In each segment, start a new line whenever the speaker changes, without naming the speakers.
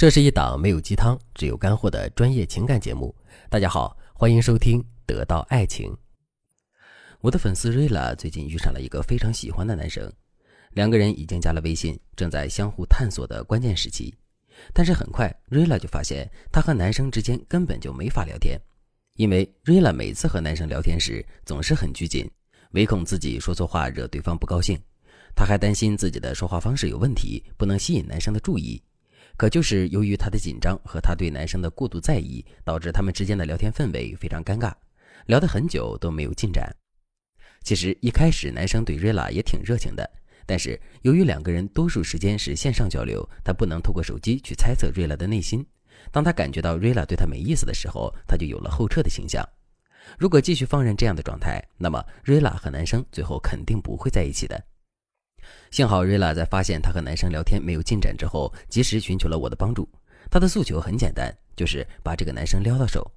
这是一档没有鸡汤，只有干货的专业情感节目。大家好，欢迎收听《得到爱情》。我的粉丝瑞拉最近遇上了一个非常喜欢的男生，两个人已经加了微信，正在相互探索的关键时期。但是很快，瑞拉就发现她和男生之间根本就没法聊天，因为瑞拉每次和男生聊天时总是很拘谨，唯恐自己说错话惹对方不高兴。他还担心自己的说话方式有问题，不能吸引男生的注意。可就是由于她的紧张和她对男生的过度在意，导致他们之间的聊天氛围非常尴尬，聊得很久都没有进展。其实一开始男生对瑞拉也挺热情的，但是由于两个人多数时间是线上交流，他不能透过手机去猜测瑞拉的内心。当他感觉到瑞拉对他没意思的时候，他就有了后撤的倾向。如果继续放任这样的状态，那么瑞拉和男生最后肯定不会在一起的。幸好瑞拉在发现他和男生聊天没有进展之后，及时寻求了我的帮助。他的诉求很简单，就是把这个男生撩到手。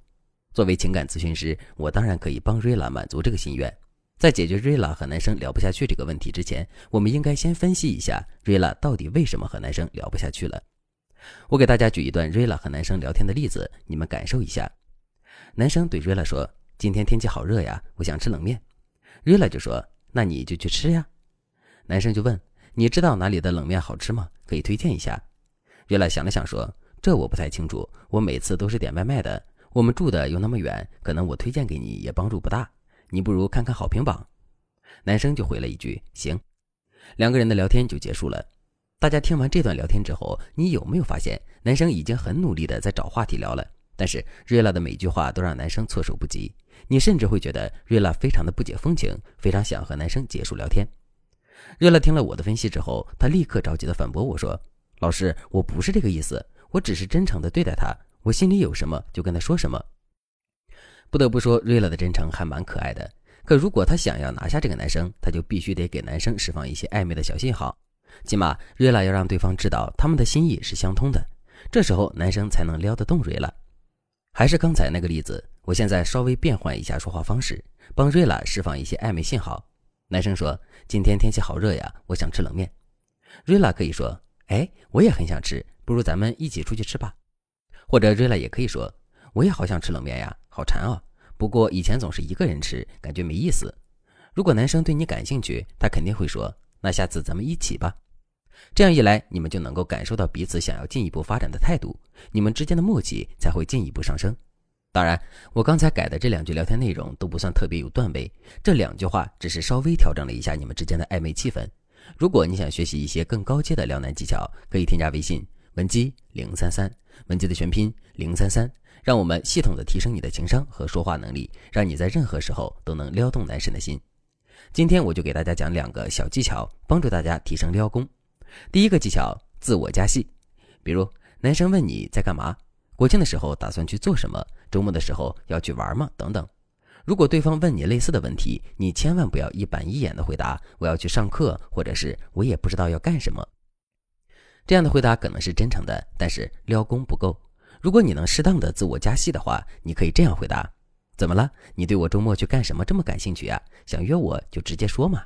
作为情感咨询师，我当然可以帮瑞拉满足这个心愿。在解决瑞拉和男生聊不下去这个问题之前，我们应该先分析一下瑞拉到底为什么和男生聊不下去了。我给大家举一段瑞拉和男生聊天的例子，你们感受一下。男生对瑞拉说：“今天天气好热呀，我想吃冷面。”瑞拉就说：“那你就去吃呀。”男生就问：“你知道哪里的冷面好吃吗？可以推荐一下。”瑞拉想了想说：“这我不太清楚，我每次都是点外卖的。我们住的又那么远，可能我推荐给你也帮助不大。你不如看看好评榜。”男生就回了一句：“行。”两个人的聊天就结束了。大家听完这段聊天之后，你有没有发现，男生已经很努力的在找话题聊了？但是瑞拉的每句话都让男生措手不及。你甚至会觉得瑞拉非常的不解风情，非常想和男生结束聊天。瑞拉听了我的分析之后，他立刻着急的反驳我说：“老师，我不是这个意思，我只是真诚的对待他，我心里有什么就跟他说什么。”不得不说，瑞拉的真诚还蛮可爱的。可如果他想要拿下这个男生，他就必须得给男生释放一些暧昧的小信号，起码瑞拉要让对方知道他们的心意是相通的，这时候男生才能撩得动瑞拉。还是刚才那个例子，我现在稍微变换一下说话方式，帮瑞拉释放一些暧昧信号。男生说：“今天天气好热呀，我想吃冷面。”瑞拉可以说：“哎，我也很想吃，不如咱们一起出去吃吧。”或者瑞拉也可以说：“我也好想吃冷面呀，好馋啊！不过以前总是一个人吃，感觉没意思。”如果男生对你感兴趣，他肯定会说：“那下次咱们一起吧。”这样一来，你们就能够感受到彼此想要进一步发展的态度，你们之间的默契才会进一步上升。当然，我刚才改的这两句聊天内容都不算特别有段位，这两句话只是稍微调整了一下你们之间的暧昧气氛。如果你想学习一些更高阶的撩男技巧，可以添加微信文姬零三三，文姬的全拼零三三，让我们系统的提升你的情商和说话能力，让你在任何时候都能撩动男神的心。今天我就给大家讲两个小技巧，帮助大家提升撩功。第一个技巧，自我加戏，比如男生问你在干嘛。国庆的时候打算去做什么？周末的时候要去玩吗？等等。如果对方问你类似的问题，你千万不要一板一眼的回答“我要去上课”或者是“我也不知道要干什么”。这样的回答可能是真诚的，但是撩功不够。如果你能适当的自我加戏的话，你可以这样回答：“怎么了？你对我周末去干什么这么感兴趣呀？想约我就直接说嘛。”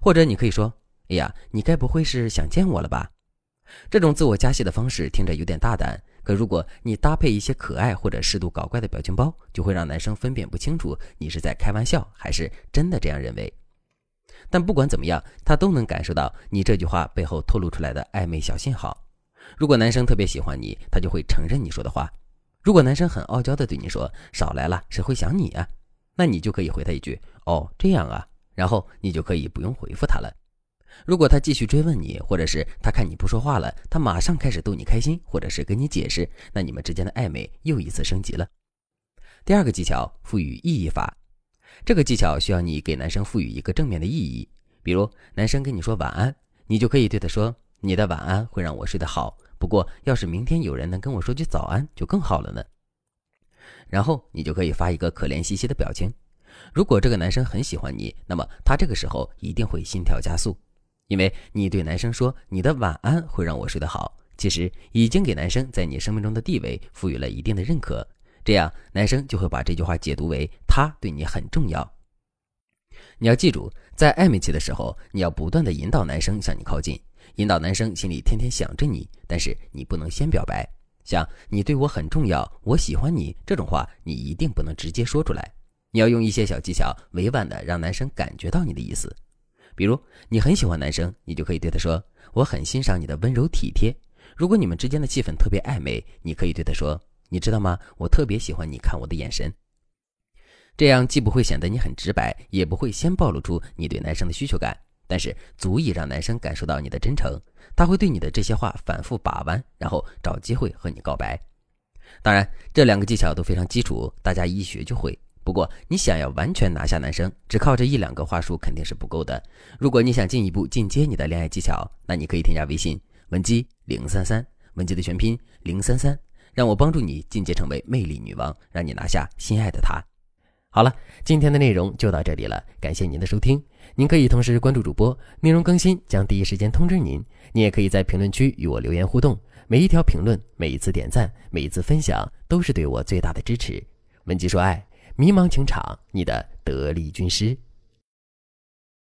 或者你可以说：“哎呀，你该不会是想见我了吧？”这种自我加戏的方式听着有点大胆。可如果你搭配一些可爱或者适度搞怪的表情包，就会让男生分辨不清楚你是在开玩笑还是真的这样认为。但不管怎么样，他都能感受到你这句话背后透露出来的暧昧小信号。如果男生特别喜欢你，他就会承认你说的话；如果男生很傲娇的对你说“少来了，谁会想你啊”，那你就可以回他一句“哦，这样啊”，然后你就可以不用回复他了。如果他继续追问你，或者是他看你不说话了，他马上开始逗你开心，或者是跟你解释，那你们之间的暧昧又一次升级了。第二个技巧，赋予意义法。这个技巧需要你给男生赋予一个正面的意义，比如男生跟你说晚安，你就可以对他说：“你的晚安会让我睡得好，不过要是明天有人能跟我说句早安，就更好了呢。”然后你就可以发一个可怜兮兮的表情。如果这个男生很喜欢你，那么他这个时候一定会心跳加速。因为你对男生说你的晚安会让我睡得好，其实已经给男生在你生命中的地位赋予了一定的认可，这样男生就会把这句话解读为他对你很重要。你要记住，在暧昧期的时候，你要不断的引导男生向你靠近，引导男生心里天天想着你，但是你不能先表白。像“你对我很重要，我喜欢你”这种话，你一定不能直接说出来。你要用一些小技巧，委婉的让男生感觉到你的意思。比如，你很喜欢男生，你就可以对他说：“我很欣赏你的温柔体贴。”如果你们之间的气氛特别暧昧，你可以对他说：“你知道吗？我特别喜欢你看我的眼神。”这样既不会显得你很直白，也不会先暴露出你对男生的需求感。但是足以让男生感受到你的真诚，他会对你的这些话反复把玩，然后找机会和你告白。当然，这两个技巧都非常基础，大家一学就会。不过，你想要完全拿下男生，只靠这一两个话术肯定是不够的。如果你想进一步进阶你的恋爱技巧，那你可以添加微信文姬零三三，文姬的全拼零三三，让我帮助你进阶成为魅力女王，让你拿下心爱的他。好了，今天的内容就到这里了，感谢您的收听。您可以同时关注主播，内容更新将第一时间通知您。您也可以在评论区与我留言互动，每一条评论、每一次点赞、每一次分享，都是对我最大的支持。文姬说爱，迷茫情场，你的得力军师。